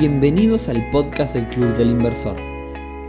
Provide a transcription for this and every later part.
Bienvenidos al podcast del Club del Inversor,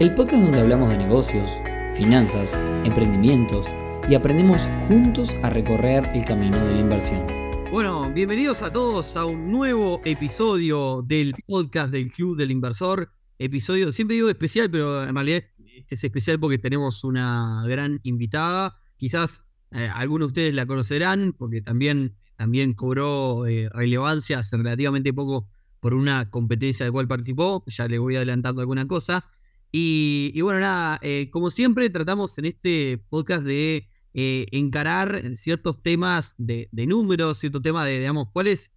el podcast donde hablamos de negocios, finanzas, emprendimientos y aprendemos juntos a recorrer el camino de la inversión. Bueno, bienvenidos a todos a un nuevo episodio del podcast del Club del Inversor. Episodio, siempre digo especial, pero en realidad este es especial porque tenemos una gran invitada. Quizás eh, algunos de ustedes la conocerán porque también, también cobró eh, relevancia hace relativamente poco por una competencia de cual participó. Ya le voy adelantando alguna cosa. Y, bueno, nada, eh, como siempre tratamos en este podcast de encarar ciertos temas de, números, ciertos temas de, digamos, cuál es,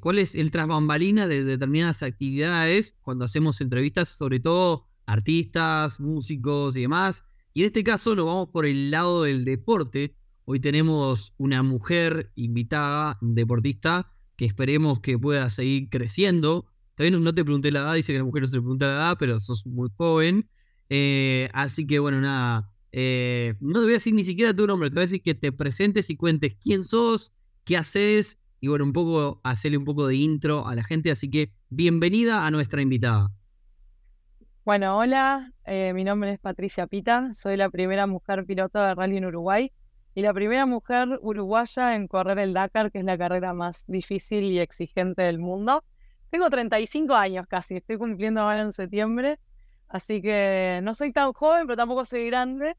cuál es el trasbambalina de determinadas actividades cuando hacemos entrevistas, sobre todo artistas, músicos y demás. Y en este caso nos vamos por el lado del deporte. Hoy tenemos una mujer invitada, deportista, que esperemos que pueda seguir creciendo. Todavía no, te pregunté la edad, dice que la mujer no se le pregunta la edad, pero sos muy joven. Eh, así que bueno, nada. Eh, no te voy a decir ni siquiera tu nombre, te voy a decir que te presentes y cuentes quién sos, qué haces y bueno, un poco hacerle un poco de intro a la gente. Así que bienvenida a nuestra invitada. Bueno, hola, eh, mi nombre es Patricia Pita, soy la primera mujer piloto de rally en Uruguay y la primera mujer uruguaya en correr el Dakar, que es la carrera más difícil y exigente del mundo. Tengo 35 años casi, estoy cumpliendo ahora en septiembre, así que no soy tan joven, pero tampoco soy grande.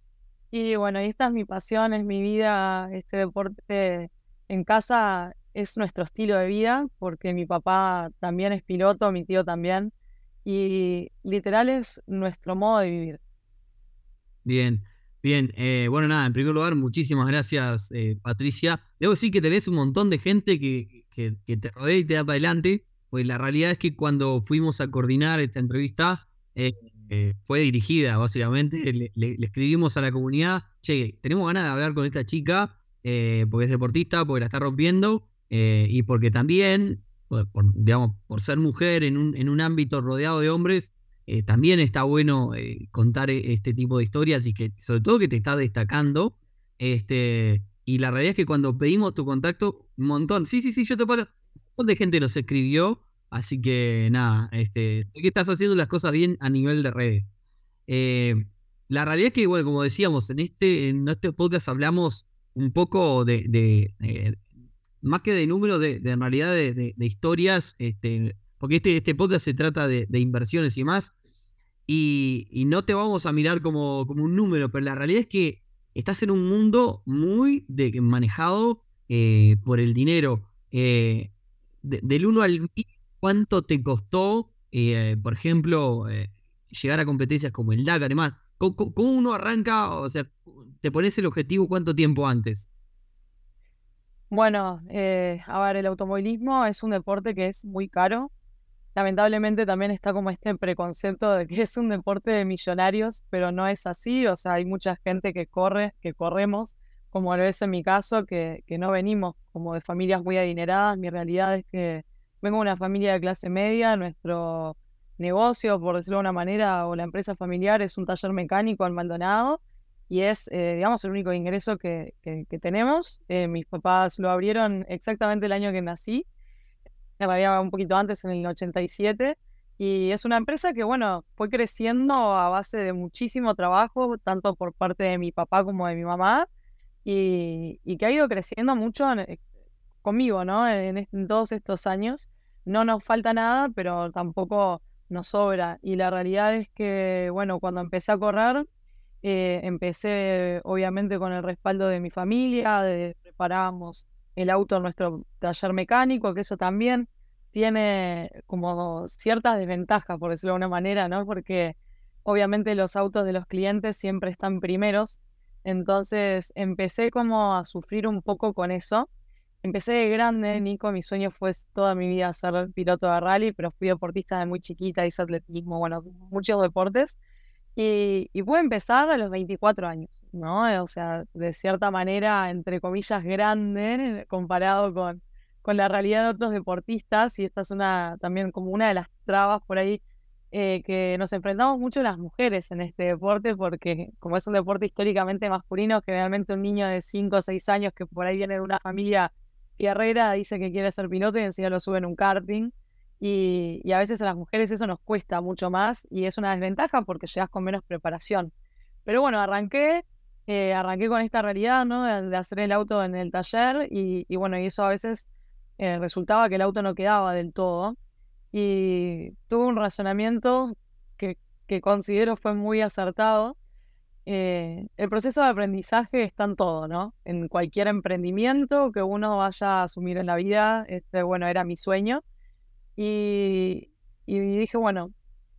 Y bueno, esta es mi pasión, es mi vida, este deporte en casa es nuestro estilo de vida, porque mi papá también es piloto, mi tío también y literal es nuestro modo de vivir. Bien, bien. Eh, bueno, nada, en primer lugar, muchísimas gracias, eh, Patricia. Debo decir que tenés un montón de gente que, que, te rodea y te da para adelante, pues la realidad es que cuando fuimos a coordinar esta entrevista, eh, fue dirigida, básicamente. Le, le, escribimos a la comunidad, che, tenemos ganas de hablar con esta chica, porque es deportista, porque la está rompiendo, y porque también por, digamos, por ser mujer en un, en un ámbito rodeado de hombres, eh, también está bueno eh, contar e, este tipo de historias y que sobre todo que te está destacando. Este, y la realidad es que cuando pedimos tu contacto, un montón, sí, sí, sí, yo te puedo... Un montón de gente nos escribió, así que nada, este, que estás haciendo las cosas bien a nivel de redes. Eh, la realidad es que, bueno, como decíamos, en este, en este podcast hablamos un poco de, más que de números, de, de, en realidad de, historias, este, porque este, este podcast se trata de, inversiones y más, y, no te vamos a mirar como, como, un número, pero la realidad es que estás en un mundo muy manejado eh, por el dinero. Eh, del 1 al 10, ¿cuánto te costó, eh, por ejemplo, llegar a competencias como el DAC? Además, ¿cómo, ¿cómo, uno arranca? O sea, ¿te pones el objetivo cuánto tiempo antes? Bueno, a ver, el automovilismo es un deporte que es muy caro. Lamentablemente también está como este preconcepto de que es un deporte de millonarios, pero no es así. O sea, hay mucha gente que corre, que corremos, como lo es en mi caso, que, que no venimos como de familias muy adineradas. Mi realidad es que vengo de una familia de clase media. Nuestro negocio, por decirlo de una manera, o la empresa familiar es un taller mecánico al Maldonado y es, eh, digamos, el único ingreso que, tenemos. Eh, mis papás lo abrieron exactamente el año que nací, realidad un poquito antes, en el 87, y es una empresa que, bueno, fue creciendo a base de muchísimo trabajo, tanto por parte de mi papá como de mi mamá, y, que ha ido creciendo mucho eh, conmigo, ¿no? En, en todos estos años. No nos falta nada, pero tampoco nos sobra. Y la realidad es que, bueno, cuando empecé a correr, eh, empecé obviamente con el respaldo de mi familia, de, preparábamos el auto en nuestro taller mecánico, que eso también tiene como ciertas desventajas, por decirlo de alguna manera, ¿no? Porque obviamente los autos de los clientes siempre están primeros. Entonces empecé como a sufrir un poco con eso. Empecé de grande, Nico, mi sueño fue toda mi vida ser piloto de rally, pero fui deportista de muy chiquita, hice atletismo, bueno, muchos deportes. Y, puede empezar a los 24 años, ¿no? O sea, de cierta manera, entre comillas, grande comparado con, con la realidad de otros deportistas. Y esta es una también como una de las trabas por ahí eh, que nos enfrentamos mucho las mujeres en este deporte, porque como es un deporte históricamente masculino, generalmente un niño de 5 o 6 años que por ahí viene de una familia guerrera dice que quiere ser piloto y encima lo sube en un karting. y, a veces a las mujeres eso nos cuesta mucho más y es una desventaja porque llegas con menos preparación. Pero bueno, arranqué, eh, arranqué con esta realidad, ¿no? De, hacer el auto en el taller y, bueno, y eso a veces eh, resultaba que el auto no quedaba del todo. Y tuve un razonamiento que, que considero fue muy acertado. Eh, el proceso de aprendizaje está en todo, ¿no? En cualquier emprendimiento que uno vaya a asumir en la vida, este, bueno, era mi sueño. Y, dije, bueno,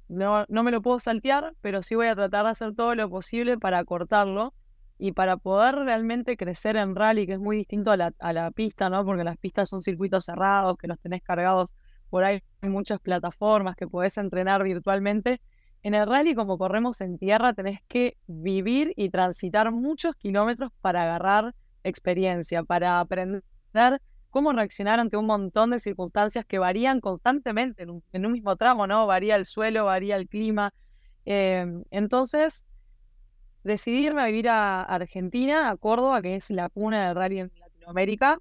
no, no me lo puedo saltear, pero sí voy a tratar de hacer todo lo posible para cortarlo y para poder realmente crecer en rally, que es muy distinto a la, a la pista, ¿no? Porque las pistas son circuitos cerrados, que los tenés cargados por ahí, hay muchas plataformas que podés entrenar virtualmente. En el rally, como corremos en tierra, tenés que vivir y transitar muchos kilómetros para agarrar experiencia, para aprender cómo reaccionar ante un montón de circunstancias que varían constantemente en un, mismo tramo, ¿no? Varía el suelo, varía el clima. Em, entonces, decidí irme a vivir a Argentina, a Córdoba, que es la cuna del rally en Latinoamérica,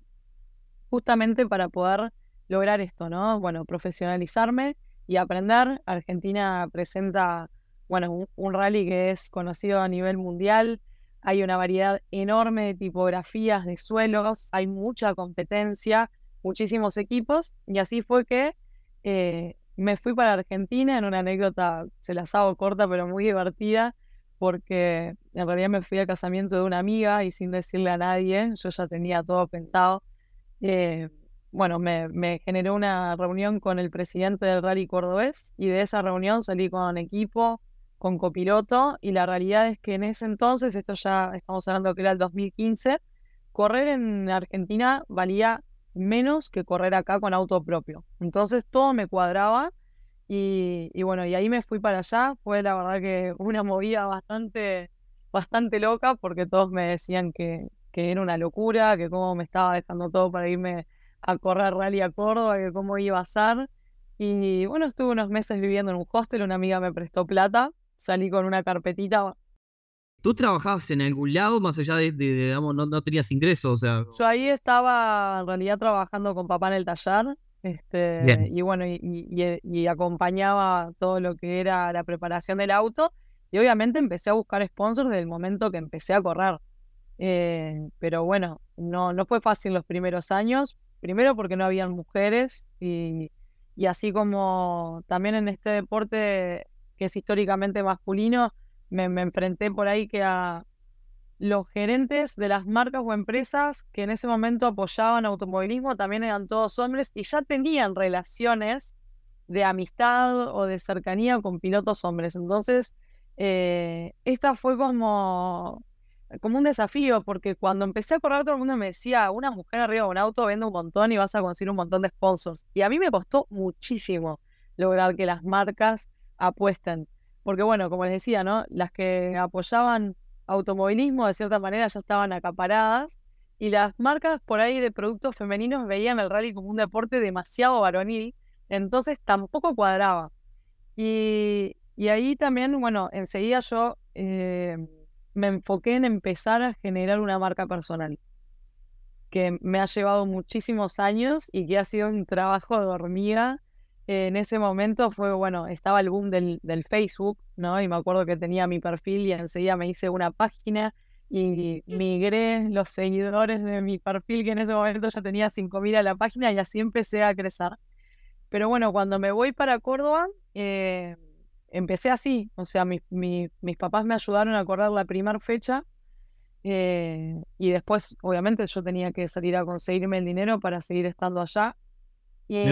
justamente para poder lograr esto, ¿no? Bueno, profesionalizarme y aprender. Argentina presenta, bueno, un rally que es conocido a nivel mundial, hay una variedad enorme de tipografías de suelos, hay mucha competencia, muchísimos equipos, y así fue que eh, me fui para Argentina en una anécdota, se las hago corta, pero muy divertida, porque en realidad me fui al casamiento de una amiga y sin decirle a nadie, yo ya tenía todo pensado. Eh, bueno, me, me, generó una reunión con el presidente del Rally Cordobés y de esa reunión salí con equipo, con copiloto y la realidad es que en ese entonces, esto ya estamos hablando que era el 2015, correr en Argentina valía menos que correr acá con auto propio. Entonces todo me cuadraba y, bueno, y ahí me fui para allá. Fue la verdad que una movida bastante, bastante loca porque todos me decían que, que era una locura, que cómo me estaba dejando todo para irme a correr rally a Córdoba, que cómo iba a ser. Y bueno, estuve unos meses viviendo en un hostel, una amiga me prestó plata salí con una carpetita. ¿Tú trabajabas en algún lado más allá de, digamos, no, tenías ingresos? O sea... Yo ahí estaba en realidad trabajando con papá en el taller. Este, y bueno, y, acompañaba todo lo que era la preparación del auto. Y obviamente empecé a buscar sponsors desde el momento que empecé a correr. Eh, pero bueno, no, no fue fácil los primeros años. Primero porque no habían mujeres y, y así como también en este deporte que es históricamente masculino, me, enfrenté por ahí que a los gerentes de las marcas o empresas que en ese momento apoyaban automovilismo también eran todos hombres y ya tenían relaciones de amistad o de cercanía con pilotos hombres. Entonces, eh, esta fue como, como un desafío, porque cuando empecé a correr todo el mundo me decía, una mujer arriba de un auto vende un montón y vas a conseguir un montón de sponsors. Y a mí me costó muchísimo lograr que las marcas apuestan. Porque bueno, como les decía, ¿no? Las que apoyaban automovilismo de cierta manera ya estaban acaparadas y las marcas por ahí de productos femeninos veían el rally como un deporte demasiado varonil, entonces tampoco cuadraba. Y, ahí también, bueno, enseguida yo eh, me enfoqué en empezar a generar una marca personal, que me ha llevado muchísimos años y que ha sido un trabajo de hormiga en ese momento fue, bueno, estaba el boom del, Facebook, ¿no? Y me acuerdo que tenía mi perfil y enseguida me hice una página y migré los seguidores de mi perfil, que en ese momento ya tenía 5.000 a la página y así empecé a crecer. Pero bueno, cuando me voy para Córdoba, eh, empecé así, o sea, mis papás me ayudaron a correr la primera fecha eh, y después, obviamente, yo tenía que salir a conseguirme el dinero para seguir estando allá. Y,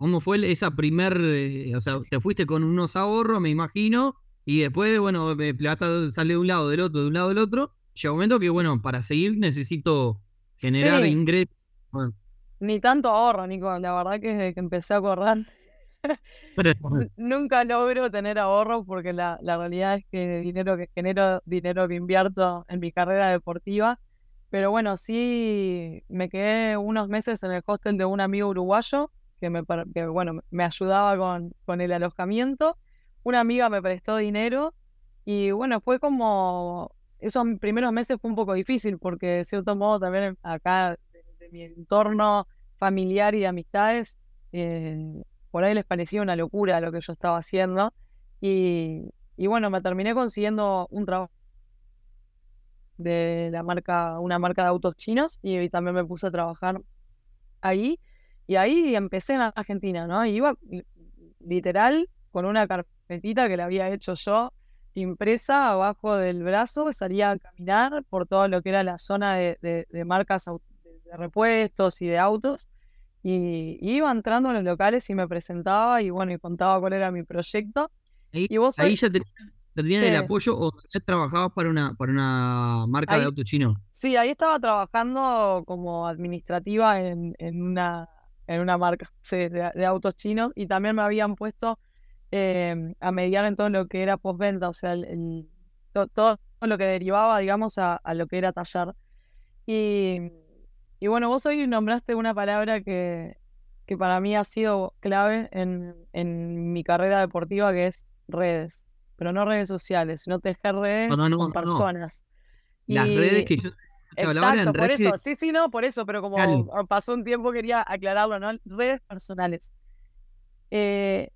¿Cómo fue esa primer, eh, o sea, te fuiste con unos ahorros, me imagino, y después, bueno, plata sale de un lado, del otro, de un lado, del otro. Llega un momento que, bueno, para seguir necesito generar ingresos. Ni tanto ahorro, Nico. La verdad que desde que empecé a correr nunca logro tener ahorros porque la, la, realidad es que dinero que genero, dinero que invierto en mi carrera deportiva. Pero bueno, sí me quedé unos meses en el hostel de un amigo uruguayo que, me, bueno, me ayudaba con, con el alojamiento. Una amiga me prestó dinero y bueno, fue como, esos primeros meses fue un poco difícil porque de cierto modo también acá de, mi entorno familiar y de amistades eh, por ahí les parecía una locura lo que yo estaba haciendo. Y, y bueno, me terminé consiguiendo un trabajo de la marca, una marca de autos chinos y, también me puse a trabajar ahí. Y ahí empecé en Argentina, ¿no? iba literal con una carpetita que la había hecho yo, impresa abajo del brazo, salía a caminar por todo lo que era la zona de, de, marcas de repuestos y de autos. Y, iba entrando en los locales y me presentaba y bueno, y contaba cuál era mi proyecto. Ahí, y vos ahí ya tenían el apoyo o ya trabajabas para una, para una marca de auto chino? Sí, ahí estaba trabajando como administrativa en, en una, en una marca de, autos chinos y también me habían puesto em, a mediar en todo lo que era postventa, o sea, el, todo lo que derivaba, digamos, a, a lo que era tallar. Y, y, bueno, vos hoy nombraste una palabra que, que para mí ha sido clave en, en mi carrera deportiva, que es redes pero no redes sociales, sino tejer redes con personas. Las redes que yo eran por eso, sí, sí, no, por eso, pero como pasó un tiempo quería aclararlo, ¿no? Redes personales. Eh,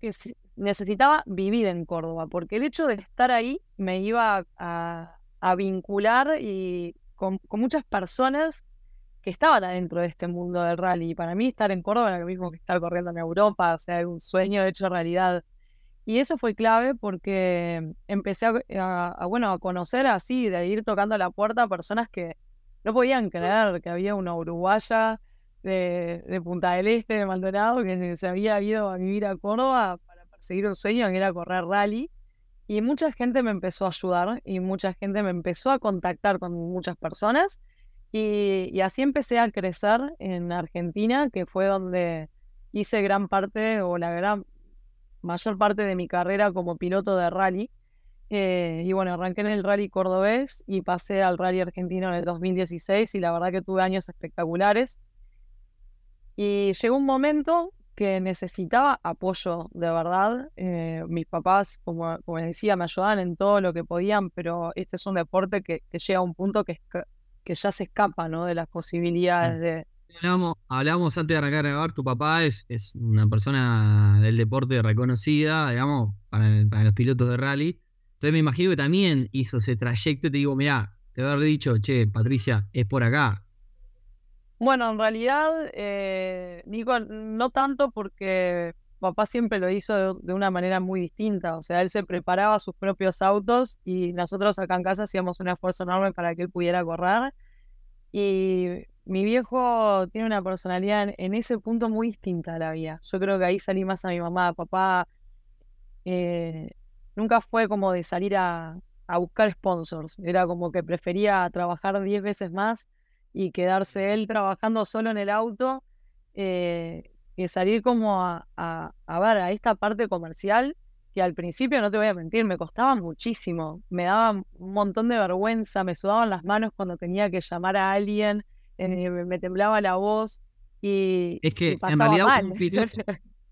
que necesitaba vivir en Córdoba, porque el hecho de estar ahí me iba a, vincular y con, con, muchas personas que estaban adentro de este mundo del rally. Y para mí estar en Córdoba era lo mismo que estar corriendo en Europa, o sea, un sueño hecho realidad. Y eso fue clave porque empecé a, bueno, a conocer así, de ir tocando la puerta a personas que no podían creer que había una uruguaya de, Punta del Este, de Maldonado, que se había ido a vivir a Córdoba para perseguir un sueño que era correr rally. Y mucha gente me empezó a ayudar y mucha gente me empezó a contactar con muchas personas. Y, y así empecé a crecer en Argentina, que fue donde hice gran parte o la gran mayor parte de mi carrera como piloto de rally. Eh, y bueno, arranqué en el rally cordobés y pasé al rally argentino en el 2016 y la verdad que tuve años espectaculares. Y llegó un momento que necesitaba apoyo de verdad. Eh, mis papás, como, como decía, me ayudaban en todo lo que podían, pero este es un deporte que, llega a un punto que, que ya se escapa ¿no? de las posibilidades de, Hablábamos, antes de arrancar a grabar, tu papá es, es una persona del deporte reconocida, digamos, para, los pilotos de rally. Entonces me imagino que también hizo ese trayecto y te digo, mirá, te haber dicho, che, Patricia, es por acá. Bueno, en realidad, eh, Nico, no tanto porque papá siempre lo hizo de, una manera muy distinta. O sea, él se preparaba sus propios autos y nosotros acá en casa hacíamos un esfuerzo enorme para que él pudiera correr. Y mi viejo tiene una personalidad en, ese punto muy distinta a la vida. Yo creo que ahí salí más a mi mamá. Papá eh, nunca fue como de salir a, buscar sponsors. Era como que prefería trabajar diez veces más y quedarse él trabajando solo en el auto eh, que salir como a, a, a ver a esta parte comercial que al principio, no te voy a mentir, me costaba muchísimo. Me daba un montón de vergüenza, me sudaban las manos cuando tenía que llamar a alguien eh, me temblaba la voz y. Es que en realidad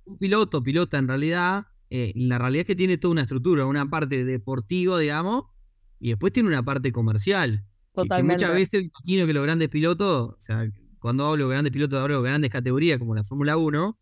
Un, piloto, pilota en realidad, eh, la realidad es que tiene toda una estructura, una parte deportiva, digamos, y después tiene una parte comercial. Totalmente. muchas veces imagino que los grandes pilotos, o sea, cuando hablo de grandes pilotos, hablo de grandes categorías como la Fórmula 1,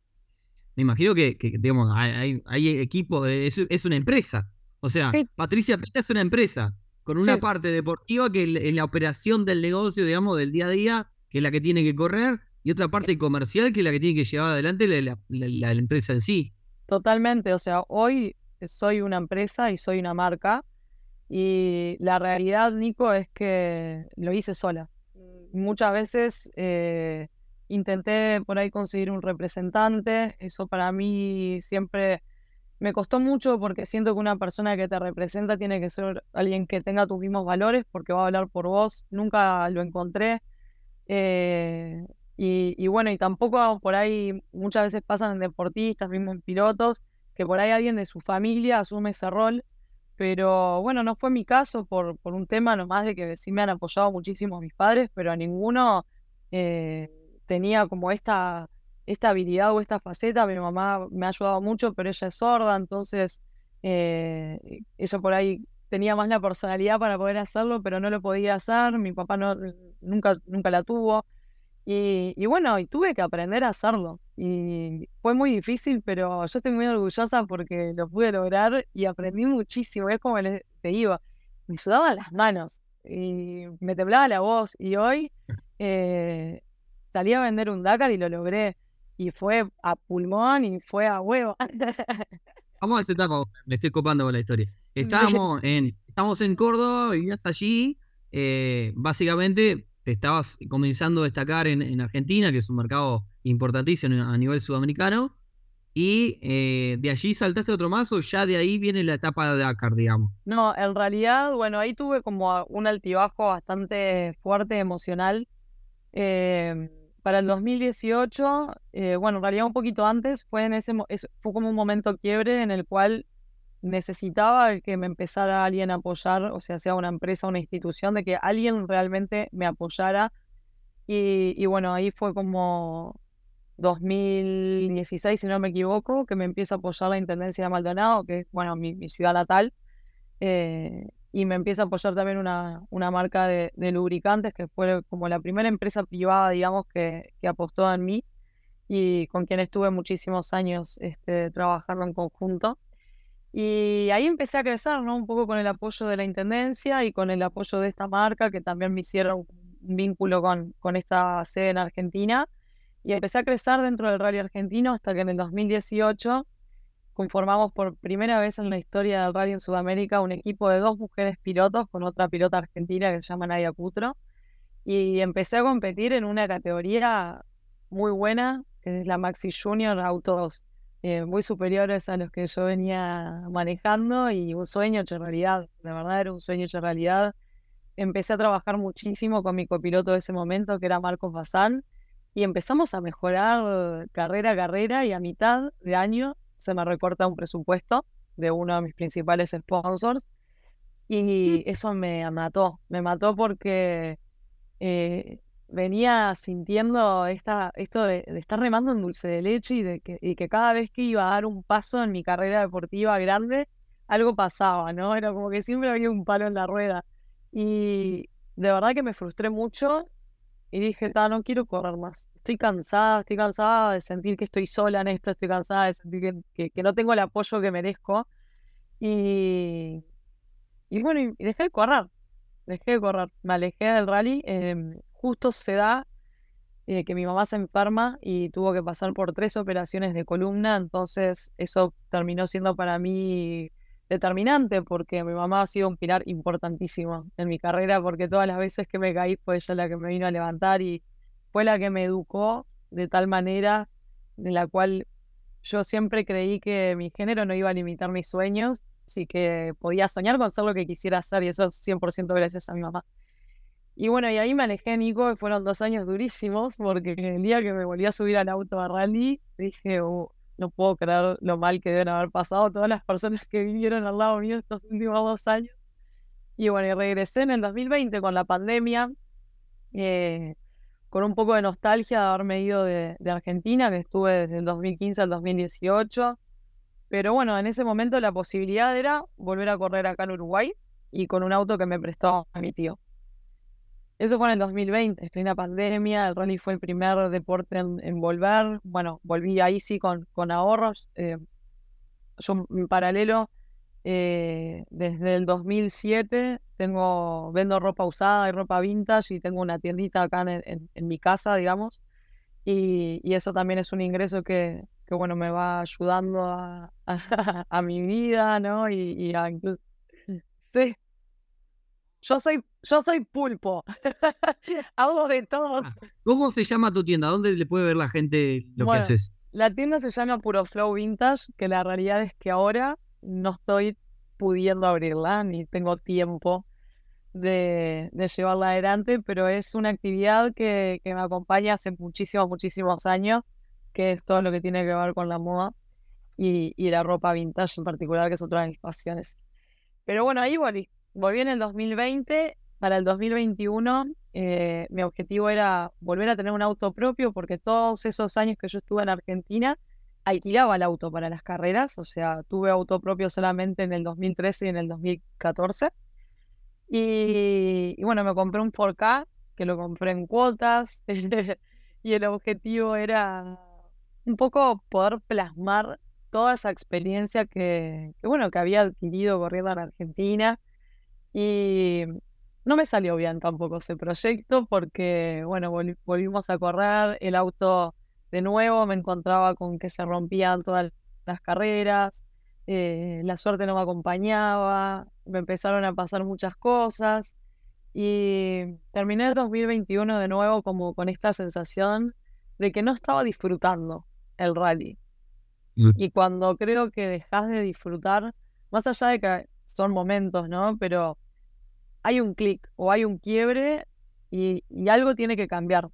me imagino que, digamos, hay, hay, equipos, es, una empresa. O sea, Patricia Pita es una empresa con una parte deportiva que en la operación del negocio, digamos, del día a día, que es la que tiene que correr, y otra parte comercial, que es la que tiene que llevar adelante la, empresa en sí. Totalmente, o sea, hoy soy una empresa y soy una marca, y la realidad, Nico, es que lo hice sola. Muchas veces eh, intenté por ahí conseguir un representante, eso para mí siempre me costó mucho porque siento que una persona que te representa tiene que ser alguien que tenga tus mismos valores porque va a hablar por vos. Nunca lo encontré. Eh, y, bueno, y tampoco por ahí muchas veces pasan en deportistas, mismos en pilotos, que por ahí alguien de su familia asume ese rol. Pero bueno, no fue mi caso por, por un tema nomás de que sí me han apoyado muchísimo mis padres, pero a ninguno eh, tenía como esta, esta habilidad o esta faceta. Mi mamá me ha ayudado mucho, pero ella es sorda, entonces eh, eso por ahí tenía más la personalidad para poder hacerlo, pero no lo podía hacer. Mi papá no, nunca, nunca la tuvo. Y, bueno, y tuve que aprender a hacerlo. y fue muy difícil, pero yo estoy muy orgullosa porque lo pude lograr y aprendí muchísimo. Es como te digo, me sudaban las manos y me temblaba la voz y hoy eh, salí a vender un Dakar y lo logré. Y fue a pulmón y fue a huevo. Vamos a esa etapa, me estoy copando con la historia. Estábamos en, estamos en Córdoba, vivías allí, eh, básicamente te estabas comenzando a destacar en, Argentina, que es un mercado importantísimo a nivel sudamericano, y eh, de allí saltaste otro más o ya de ahí viene la etapa de Dakar, digamos. No, en realidad, bueno, ahí tuve como un altibajo bastante fuerte emocional. Em, para el 2018, eh, bueno, en realidad un poquito antes, fue, en ese, fue como un momento quiebre en el cual necesitaba que me empezara alguien a apoyar, o sea, sea una empresa, una institución, de que alguien realmente me apoyara. Y, bueno, ahí fue como 2016, si no me equivoco, que me empieza a apoyar la Intendencia de Maldonado, que es, bueno, mi, ciudad natal. Eh, y me empieza a apoyar también una, una marca de, lubricantes, que fue como la primera empresa privada, digamos, que, que apostó en mí y con quien estuve muchísimos años este, trabajando en conjunto. Y ahí empecé a crecer, ¿no? Un poco con el apoyo de la Intendencia y con el apoyo de esta marca, que también me hicieron un vínculo con, con esta sede en Argentina. Y empecé a crecer dentro del rally argentino hasta que en el 2018 conformamos por primera vez en la historia del rally en Sudamérica un equipo de dos mujeres pilotos con otra pilota argentina que se llama Nadia Cutro. Y empecé a competir en una categoría muy buena, que es la Maxi Junior Autos eh, muy superiores a los que yo venía manejando y un sueño hecho realidad, de verdad era un sueño hecho realidad. Empecé a trabajar muchísimo con mi copiloto de ese momento, que era Marcos Bazán, y empezamos a mejorar carrera a carrera y a mitad de año se me recorta un presupuesto de uno de mis principales sponsors y eso me mató, me mató porque eh, venía sintiendo esta, esto de, estar remando en dulce de leche y de que, y que cada vez que iba a dar un paso en mi carrera deportiva grande, algo pasaba, ¿no? Era como que siempre había un palo en la rueda. Y de verdad que me frustré mucho y dije, no quiero correr más. Estoy cansada, estoy cansada de sentir que estoy sola en esto, estoy cansada de sentir que, que, no tengo el apoyo que merezco. Y, y bueno, y dejé de correr, dejé de correr, me alejé del rally. Em, justo se da eh, que mi mamá se enferma y tuvo que pasar por tres operaciones de columna, entonces eso terminó siendo para mí determinante porque mi mamá ha sido un pilar importantísimo en mi carrera porque todas las veces que me caí fue ella la que me vino a levantar y fue la que me educó de tal manera en la cual yo siempre creí que mi género no iba a limitar mis sueños, sí que podía soñar con ser lo que quisiera hacer y eso es 100% gracias a mi mamá. Y bueno, y ahí me alejé, Nico, fueron dos años durísimos, porque el día que me volví a subir al auto a rally, dije, oh, no puedo creer lo mal que deben haber pasado todas las personas que vivieron al lado mío estos últimos dos años. Y bueno, y regresé en el 2020 con la pandemia, eh, con un poco de nostalgia de haberme ido de, de, Argentina, que estuve desde el 2015 al 2018. Pero bueno, en ese momento la posibilidad era volver a correr acá en Uruguay y con un auto que me prestó a mi tío. Eso fue en el 2020, en plena pandemia. El rally fue el primer deporte en, volver. Bueno, volví ahí sí con, con ahorros. Eh, yo en paralelo, eh, desde el 2007, tengo, vendo ropa usada y ropa vintage y tengo una tiendita acá en, mi casa, digamos. Y, eso también es un ingreso que, que bueno, me va ayudando a, a, mi vida, ¿no? Y, y a incluso... Sí, yo soy, yo soy pulpo. Hago de todo. Ah, ¿Cómo se llama tu tienda? ¿Dónde le puede ver la gente lo que haces? La tienda se llama Puro Flow Vintage, que la realidad es que ahora no estoy pudiendo abrirla, ni tengo tiempo de, llevarla adelante, pero es una actividad que, que, me acompaña hace muchísimos, muchísimos años, que es todo lo que tiene que ver con la moda y, y la ropa vintage en particular, que es otra de mis pasiones. Pero bueno, ahí volví volví en el 2020. Para el 2021 eh, mi objetivo era volver a tener un auto propio porque todos esos años que yo estuve en Argentina alquilaba el auto para las carreras, o sea, tuve auto propio solamente en el 2013 y en el 2014. Y, bueno, me compré un 4K, que lo compré en cuotas, y el objetivo era un poco poder plasmar toda esa experiencia que, bueno, que había adquirido corriendo en Argentina. Y no me salió bien tampoco ese proyecto porque, bueno, volvimos a correr, el auto de nuevo me encontraba con que se rompían todas las carreras, eh, la suerte no me acompañaba, me empezaron a pasar muchas cosas y terminé el 2021 de nuevo como con esta sensación de que no estaba disfrutando el rally. Mm. Y cuando creo que dejas de disfrutar, más allá de que son momentos, ¿no? Pero hay un clic o hay un quiebre y, algo tiene que cambiar.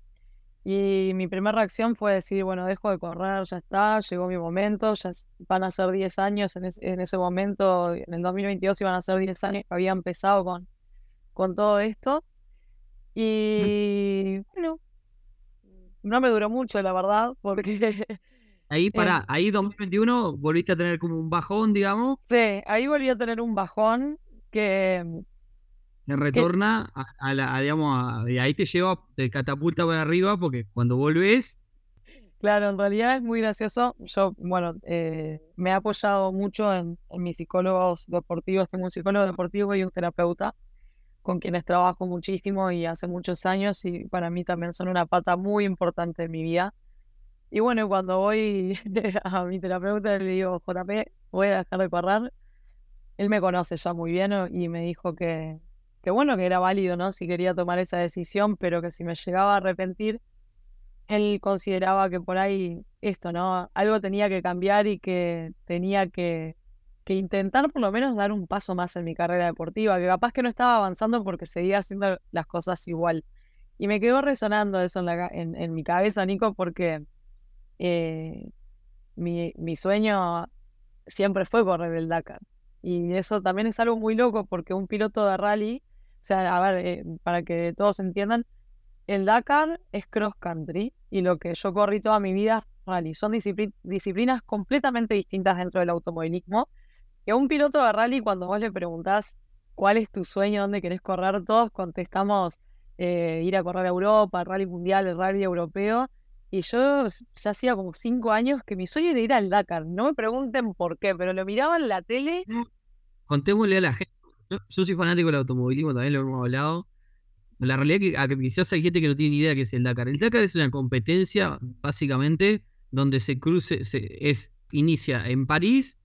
Y mi primera reacción fue decir, bueno, dejo de correr, ya está, llegó mi momento, ya van a ser 10 años en, en ese momento, en el 2022 iban a ser 10 años que había empezado con, con todo esto. Y bueno, no me duró mucho, la verdad, porque... Ahí, para em ahí 2021 volviste a tener como un bajón, digamos. Sí, ahí volví a tener un bajón que... Te retorna a, la, digamos, de ahí te lleva, te catapulta para arriba, porque cuando volvés... Claro, en realidad es muy gracioso. Yo, bueno, eh, me he apoyado mucho en, en mis psicólogos deportivos. Tengo un psicólogo deportivo y un terapeuta con quienes trabajo muchísimo y hace muchos años y para mí también son una pata muy importante en mi vida. Y bueno, cuando voy a mi terapeuta le digo, JP, voy a dejar de correr, él me conoce ya muy bien y me dijo que, que bueno, que era válido, ¿no? Si quería tomar esa decisión, pero que si me llegaba a arrepentir, él consideraba que por ahí esto, ¿no? Algo tenía que cambiar y que tenía que que intentar por lo menos dar un paso más en mi carrera deportiva, que capaz que no estaba avanzando porque seguía haciendo las cosas igual. Y me quedó resonando eso en, la, en, mi cabeza, Nico, porque eh, mi, mi sueño siempre fue correr el Dakar. Y eso también es algo muy loco porque un piloto de rally, o sea, a ver, eh, para que todos entiendan, el Dakar es cross country y lo que yo corrí toda mi vida es rally. Son disciplinas completamente distintas dentro del automovilismo que a un piloto de rally, cuando vos le preguntás cuál es tu sueño, dónde querés correr, todos contestamos eh, ir a correr a Europa, rally mundial, el rally europeo. Y yo ya hacía como cinco años que mi sueño era ir al Dakar. No me pregunten por qué, pero lo miraba en la tele. Contémosle a la gente. Yo, soy fanático del automovilismo, también lo hemos hablado. La realidad es que, quizás hay gente que no tiene ni idea qué es el Dakar. El Dakar es una competencia, básicamente, donde se cruce, se, es, inicia en París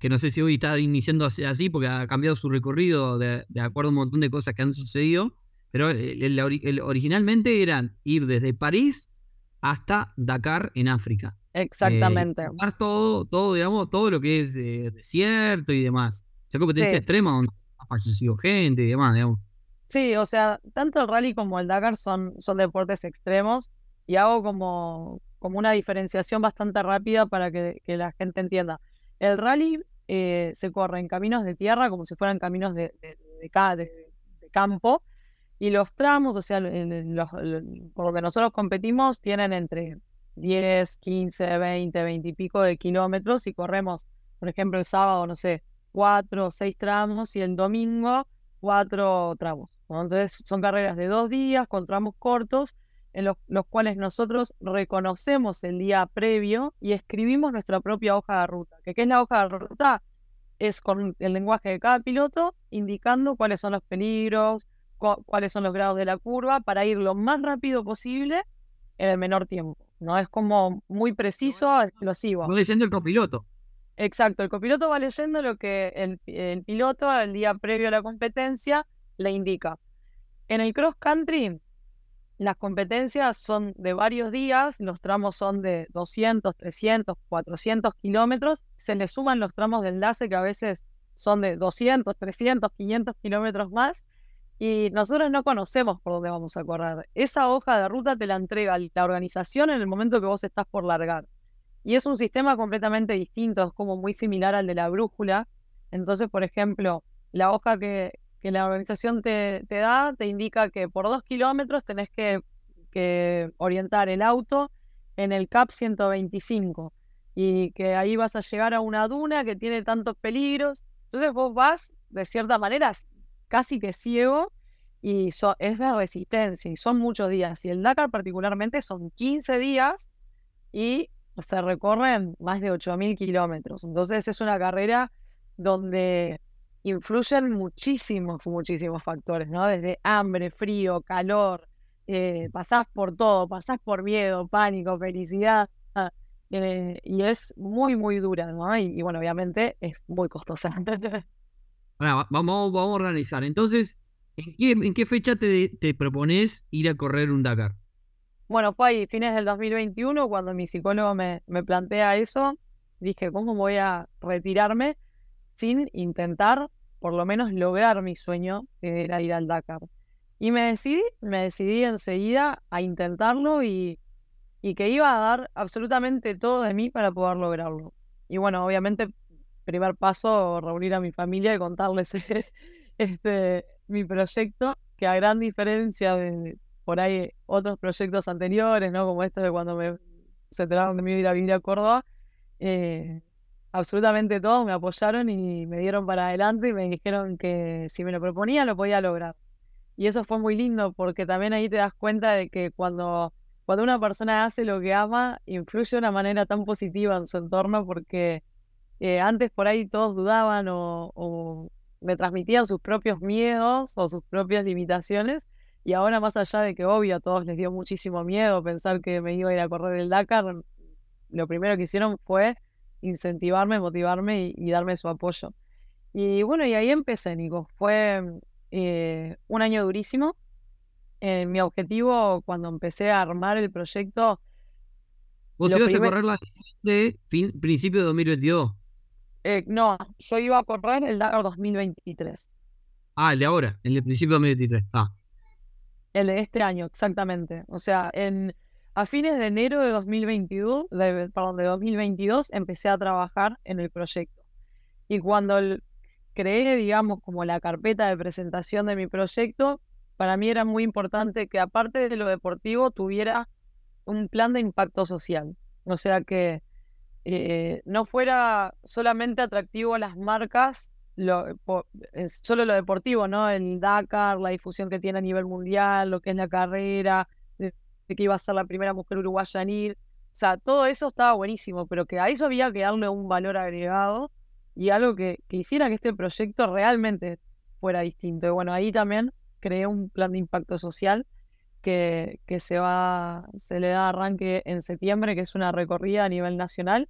que no sé si hoy está iniciando así porque ha cambiado su recorrido de, acuerdo a un montón de cosas que han sucedido, pero el, originalmente eran ir desde París hasta Dakar en África. Exactamente. Eh, todo, todo, digamos, todo lo que es eh, desierto y demás. O sea, competencia extrema donde fallecido gente y demás, digamos. Sí, o sea, tanto el rally como el Dakar son, son deportes extremos y hago como, como una diferenciación bastante rápida para que, que la gente entienda. El rally eh, se corre en caminos de tierra como si fueran caminos de, campo. Y los tramos, o sea, por lo que nosotros competimos, tienen entre 10, 15, 20, 20 y pico de kilómetros y corremos, por ejemplo, el sábado, no sé, cuatro o seis tramos y el domingo cuatro tramos. Entonces son carreras de dos días con tramos cortos en los, los, cuales nosotros reconocemos el día previo y escribimos nuestra propia hoja de ruta. ¿Qué, es la hoja de ruta? Es con el lenguaje de cada piloto indicando cuáles son los peligros, cuáles son los grados de la curva para ir lo más rápido posible en el menor tiempo. No es como muy preciso, explosivo. Va leyendo el copiloto. Exacto, el copiloto va leyendo lo que el, piloto el día previo a la competencia le indica. En el cross country las competencias son de varios días, los tramos son de 200, 300, 400 kilómetros. Se le suman los tramos de enlace que a veces son de 200, 300, 500 kilómetros más. Y nosotros no conocemos por dónde vamos a correr. Esa hoja de ruta te la entrega la organización en el momento que vos estás por largar. Y es un sistema completamente distinto, es como muy similar al de la brújula. Entonces, por ejemplo, la hoja que, que la organización te, da, te indica que por dos kilómetros tenés que, orientar el auto en el CAP 125 y que ahí vas a llegar a una duna que tiene tantos peligros. Entonces vos vas, de cierta manera, casi que ciego y es de resistencia y son muchos días. Y el Dakar particularmente son 15 días y se recorren más de 8.000 kilómetros. Entonces es una carrera donde influyen muchísimos, muchísimos factores, ¿no? Desde hambre, frío, calor, eh, pasás por todo, pasás por miedo, pánico, felicidad, eh, y es muy, muy dura, ¿no? Y, bueno, obviamente es muy costosa. vamos, vamos a organizar. Entonces, ¿en qué, fecha te, te propones ir a correr un Dakar? Bueno, fue ahí, fines del 2021, cuando mi psicólogo me, me plantea eso, dije, ¿cómo voy a retirarme sin intentar, por lo menos, lograr mi sueño, que era ir al Dakar? Y me decidí, me decidí enseguida a intentarlo y, y que iba a dar absolutamente todo de mí para poder lograrlo. Y bueno, obviamente, primer paso, reunir a mi familia y contarles este, mi proyecto, que a gran diferencia de, por ahí otros proyectos anteriores, ¿no? Como este de cuando me, se enteraron de mí ir a vivir a Córdoba. Eh, absolutamente todos me apoyaron y me dieron para adelante y me dijeron que si me lo proponía lo podía lograr. Y eso fue muy lindo porque también ahí te das cuenta de que cuando, cuando una persona hace lo que ama, influye de una manera tan positiva en su entorno porque eh, antes por ahí todos dudaban o, o me transmitían sus propios miedos o sus propias limitaciones y ahora, más allá de que obvio a todos les dio muchísimo miedo pensar que me iba a ir a correr el Dakar, lo primero que hicieron fue incentivarme, motivarme y, darme su apoyo. Y bueno, y ahí empecé, Nico. Fue eh, un año durísimo. Eh, mi objetivo cuando empecé a armar el proyecto... ¿Vos ibas a correr la de principio de 2022? Eh, no, yo iba a correr el Dakar 2023. Ah, el de ahora, el de principio de 2023. Ah. El de este año, exactamente. O sea, en, a fines de enero de 2022, de, perdón, de 2022 empecé a trabajar en el proyecto. Y cuando creé, digamos, como la carpeta de presentación de mi proyecto, para mí era muy importante que aparte de lo deportivo tuviera un plan de impacto social. O sea, que eh, no fuera solamente atractivo a las marcas lo, es solo lo deportivo, ¿no? El Dakar, la difusión que tiene a nivel mundial, lo que es la carrera, de, que iba a ser la primera mujer uruguaya en ir. O sea, todo eso estaba buenísimo, pero que a eso había que darle un valor agregado y algo que, que hiciera que este proyecto realmente fuera distinto. Y bueno, ahí también creé un plan de impacto social que, que se va, se le da arranque en septiembre, que es una recorrida a nivel nacional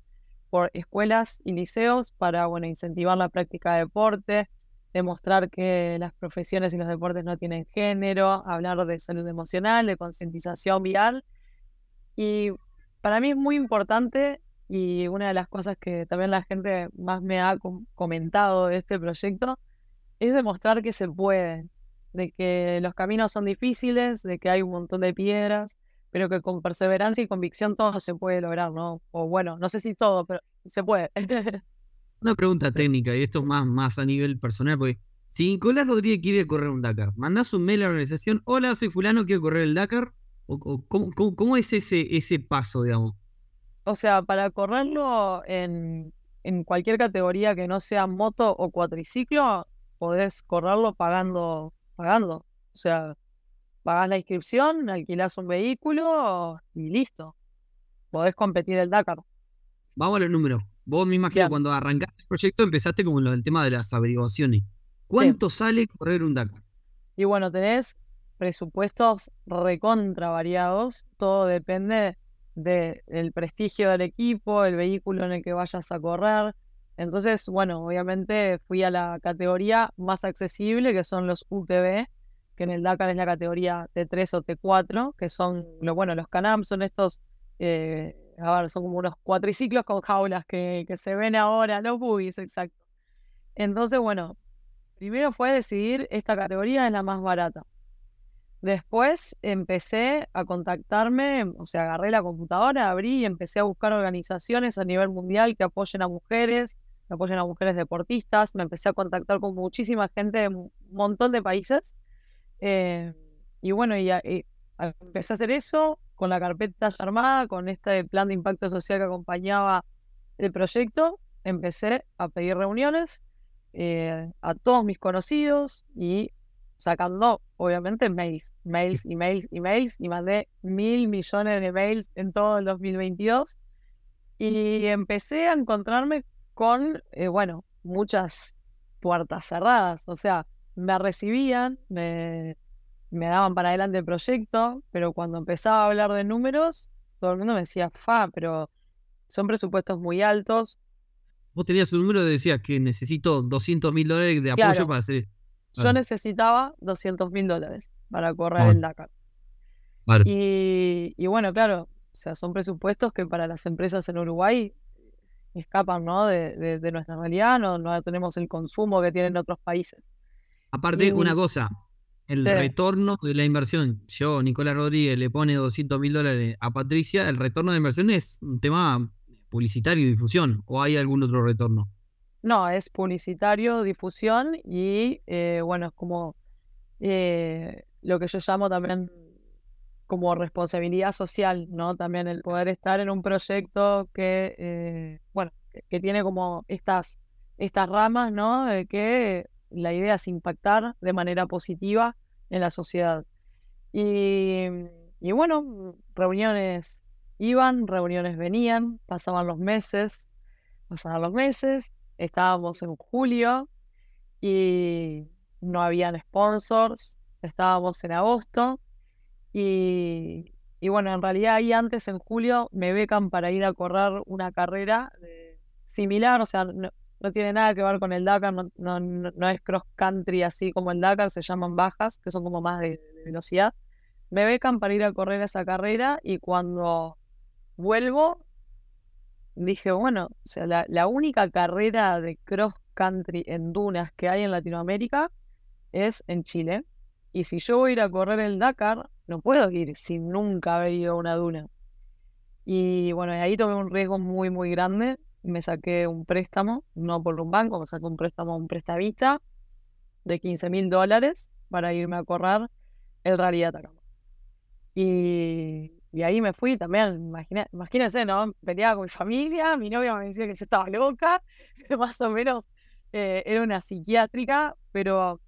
por escuelas y liceos para bueno, incentivar la práctica de deporte, demostrar que las profesiones y los deportes no tienen género, hablar de salud emocional, de concientización vial. Y para mí es muy importante y una de las cosas que también la gente más me ha comentado de este proyecto es demostrar que se puede, de que los caminos son difíciles, de que hay un montón de piedras, pero que con perseverancia y convicción todo se puede lograr, ¿no? O bueno, no sé si todo, pero se puede. Una pregunta técnica, y esto es más, más a nivel personal, porque si Nicolás Rodríguez quiere correr un Dakar, mandás un mail a la organización, hola, soy fulano, quiero correr el Dakar, o, ¿cómo, es ese, ese paso, digamos? O sea, para correrlo en, en cualquier categoría que no sea moto o cuatriciclo, podés correrlo pagando, pagando. O sea, pagás la inscripción, alquilás un vehículo y listo. Podés competir el Dakar. Vamos a los números. Vos me imagino cuando arrancaste el proyecto empezaste como el tema de las averiguaciones. ¿Cuánto sale correr un Dakar? Y bueno, tenés presupuestos recontra variados. Todo depende del prestigio del equipo, el vehículo en el que vayas a correr. Entonces, bueno, obviamente fui a la categoría más accesible, que son los UTV, que en el Dakar es la categoría T3 o T4, que son, lo, bueno, los Canam son estos, eh, a ver, son como unos cuatriciclos con jaulas que, que se ven ahora, los buggies, exacto. Entonces, bueno, primero fue decidir esta categoría es la más barata. Después empecé a contactarme, o sea, agarré la computadora, abrí y empecé a buscar organizaciones a nivel mundial que apoyen a mujeres, que apoyen a mujeres deportistas. Me empecé a contactar con muchísima gente de un montón de países eh, y bueno, y, empecé a hacer eso con la carpeta armada, con este plan de impacto social que acompañaba el proyecto. Empecé a pedir reuniones eh, a todos mis conocidos y sacando, obviamente, mails, mails, emails, emails, y mandé mil millones de mails en todo el 2022. Y empecé a encontrarme con, eh, bueno, muchas puertas cerradas. O sea, me recibían, me, me daban para adelante el proyecto, pero cuando empezaba a hablar de números, todo el mundo me decía, fa, pero son presupuestos muy altos. Vos tenías un número y decías que necesito 200 mil dólares de apoyo para hacer esto. Yo necesitaba 200 mil dólares para correr el Dakar. Y, y, bueno, claro, o sea, son presupuestos que para las empresas en Uruguay escapan ¿no? de, de, nuestra realidad, no, no, tenemos el consumo que tienen otros países. Aparte, una cosa, el retorno de la inversión, yo, Nicolás Rodríguez, le pone 200 mil dólares a Patricia, el retorno de inversión es un tema publicitario y difusión, o hay algún otro retorno? No, es publicitario, difusión y, eh, bueno, es como eh, lo que yo llamo también como responsabilidad social, ¿no? También el poder estar en un proyecto que, eh, bueno, que, tiene como estas, estas ramas, ¿no? Que la idea es impactar de manera positiva en la sociedad. Y, y bueno, reuniones iban, reuniones venían, pasaban los meses, pasaban los meses, estábamos en julio y no habían sponsors, estábamos en agosto y, bueno, en realidad ahí antes, en julio, me becan para ir a correr una carrera similar, o sea, no, tiene nada que ver con el Dakar, no, no, es cross country así como el Dakar, se llaman bajas, que son como más de, velocidad. Me becan para ir a correr esa carrera y cuando vuelvo, dije, bueno, o sea, la, la única carrera de cross country en dunas que hay en Latinoamérica es en Chile. Y si yo voy a ir a correr el Dakar, no puedo ir sin nunca haber ido a una duna. Y bueno, ahí tomé un riesgo muy, muy grande. Me saqué un préstamo, no por un banco, me saqué un préstamo a un prestamista de 15 mil dólares para irme a correr el Rally Atacama. Y, y ahí me fui también, imagínense, ¿no? Peleaba con mi familia, mi novia me decía que yo estaba loca, más o menos eh, era una psiquiátrica, pero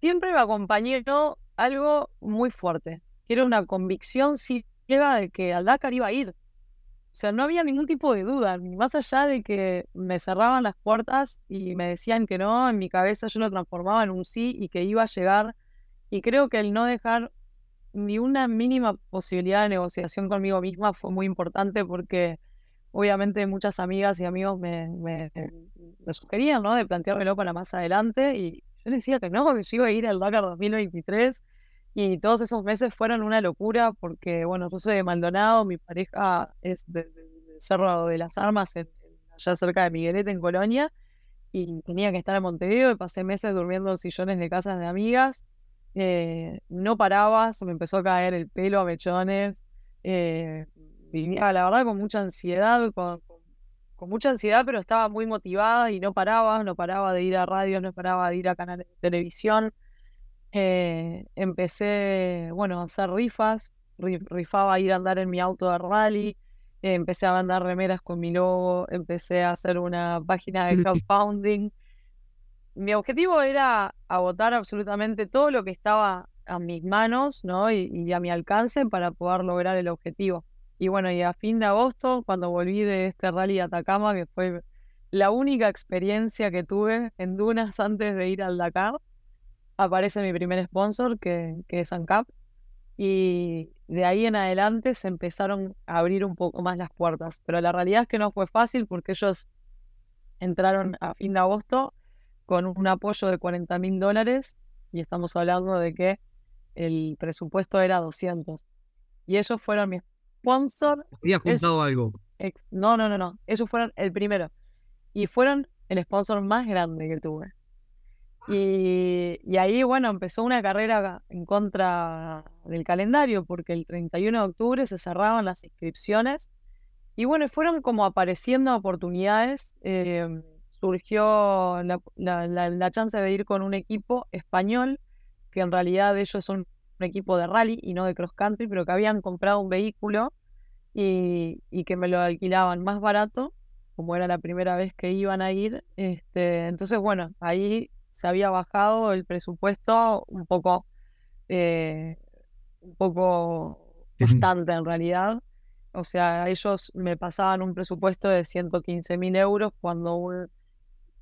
siempre me acompañó algo muy fuerte, que era una convicción ciega de que al Dakar iba a ir. O sea, no había ningún tipo de duda, más allá de que me cerraban las puertas y me decían que no, en mi cabeza yo lo transformaba en un sí y que iba a llegar. Y creo que el no dejar ni una mínima posibilidad de negociación conmigo misma fue muy importante porque obviamente muchas amigas y amigos me, me, me sugerían, ¿no? De planteármelo para más adelante y yo decía que no, que yo iba a ir al Dakar 2023 y todos esos meses fueron una locura porque, bueno, yo soy de Maldonado, mi pareja es del Cerro de las Armas, allá cerca de Miguelete, en Colonia, y tenía que estar en Montevideo y pasé meses durmiendo en sillones de casas de amigas. Eh, no paraba, se me empezó a caer el pelo a mechones. Eh, vivía, la verdad, con mucha ansiedad, con mucha ansiedad, pero estaba muy motivada y no paraba, no paraba de ir a radio, no paraba de ir a canales de televisión. Eh, empecé, bueno, a hacer rifas, rifaba ir a andar en mi auto de rally, empecé a mandar remeras con mi logo, empecé a hacer una página de crowdfunding. mi objetivo era agotar absolutamente todo lo que estaba a mis manos ¿no? y a mi alcance para poder lograr el objetivo. Y bueno, y a fin de agosto, cuando volví de este rally de Atacama, que fue la única experiencia que tuve en dunas antes de ir al Dakar, aparece mi primer sponsor, que, que es ANCAP. Y de ahí en adelante se empezaron a abrir un poco más las puertas. Pero la realidad es que no fue fácil porque ellos entraron a fin de agosto con un apoyo de 40 mil dólares y estamos hablando de que el presupuesto era 200. Y ellos fueron mis sponsor. ¿Había juntado algo? no, no, no, no. Ellos fueron el primero. Y fueron el sponsor más grande que tuve. Y, y, ahí, bueno, empezó una carrera en contra del calendario, porque el 31 de octubre se cerraban las inscripciones. Y bueno, fueron como apareciendo oportunidades. Eh, surgió la, la, la, chance de ir con un equipo español, que en realidad ellos son un equipo de rally y no de cross country, pero que habían comprado un vehículo y, que me lo alquilaban más barato, como era la primera vez que iban a ir. Este, entonces, bueno, ahí se había bajado el presupuesto un poco, eh, un poco bastante en realidad. O sea, ellos me pasaban un presupuesto de 115 mil euros cuando un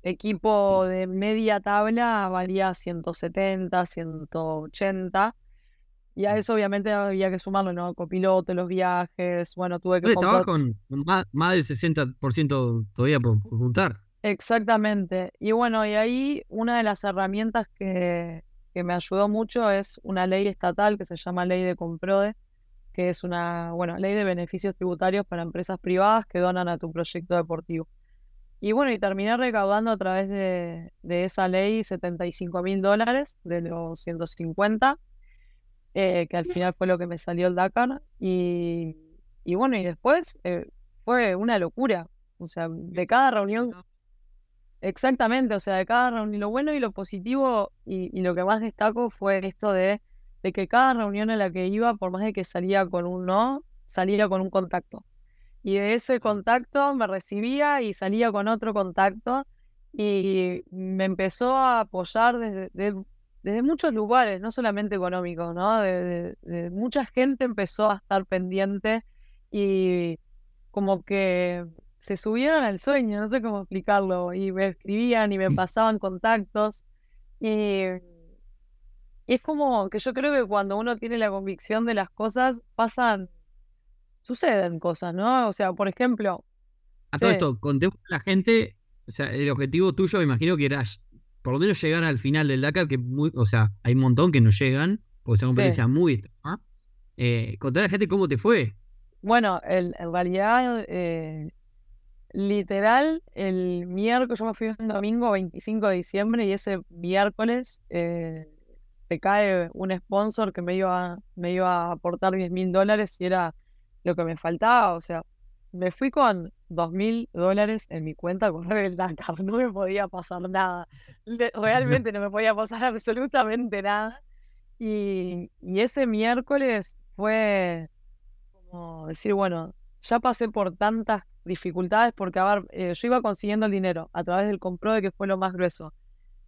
equipo de media tabla valía 170, 180. Y a eso obviamente había que sumarlo, ¿no? Copiloto, los viajes, bueno, tuve que... Estaba con más, más del 60% todavía por, juntar. Exactamente. Y bueno, y ahí una de las herramientas que, que me ayudó mucho es una ley estatal que se llama Ley de Comprode, que es una, bueno, ley de beneficios tributarios para empresas privadas que donan a tu proyecto deportivo. Y bueno, y terminé recaudando a través de, esa ley 75 mil dólares de los 150, eh, que al final fue lo que me salió el Dakar. Y, bueno, y después eh, fue una locura. O sea, de cada reunión, exactamente, o sea, de cada reunión, lo bueno y lo positivo y, y lo que más destaco fue esto de, de que cada reunión en la que iba, por más de que salía con un no, salía con un contacto y de ese contacto me recibía y salía con otro contacto y me empezó a apoyar desde, desde muchos lugares, no solamente económicos, ¿no? De, mucha gente empezó a estar pendiente y como que se subieron al sueño, no sé cómo explicarlo, y me escribían y me pasaban contactos y, y es como que yo creo que cuando uno tiene la convicción de las cosas pasan suceden cosas, ¿no? O sea, por ejemplo. A todo esto, contemos a la gente, o sea, el objetivo tuyo me imagino que era por lo menos llegar al final del Dakar, que muy, o sea, hay un montón que no llegan, porque es una competencia muy eh, contar a la gente cómo te fue. Bueno, en realidad, eh, literal, el miércoles, yo me fui un domingo 25 de diciembre y ese miércoles eh, se cae un sponsor que me iba, me iba a aportar 10 mil dólares y era lo que me faltaba, o sea, me fui con dos mil dólares en mi cuenta con el Dakar, no me podía pasar nada, realmente no me podía pasar absolutamente nada. Y, ese miércoles fue como decir, bueno, ya pasé por tantas dificultades porque, a ver, eh, yo iba consiguiendo el dinero a través del comprode que fue lo más grueso,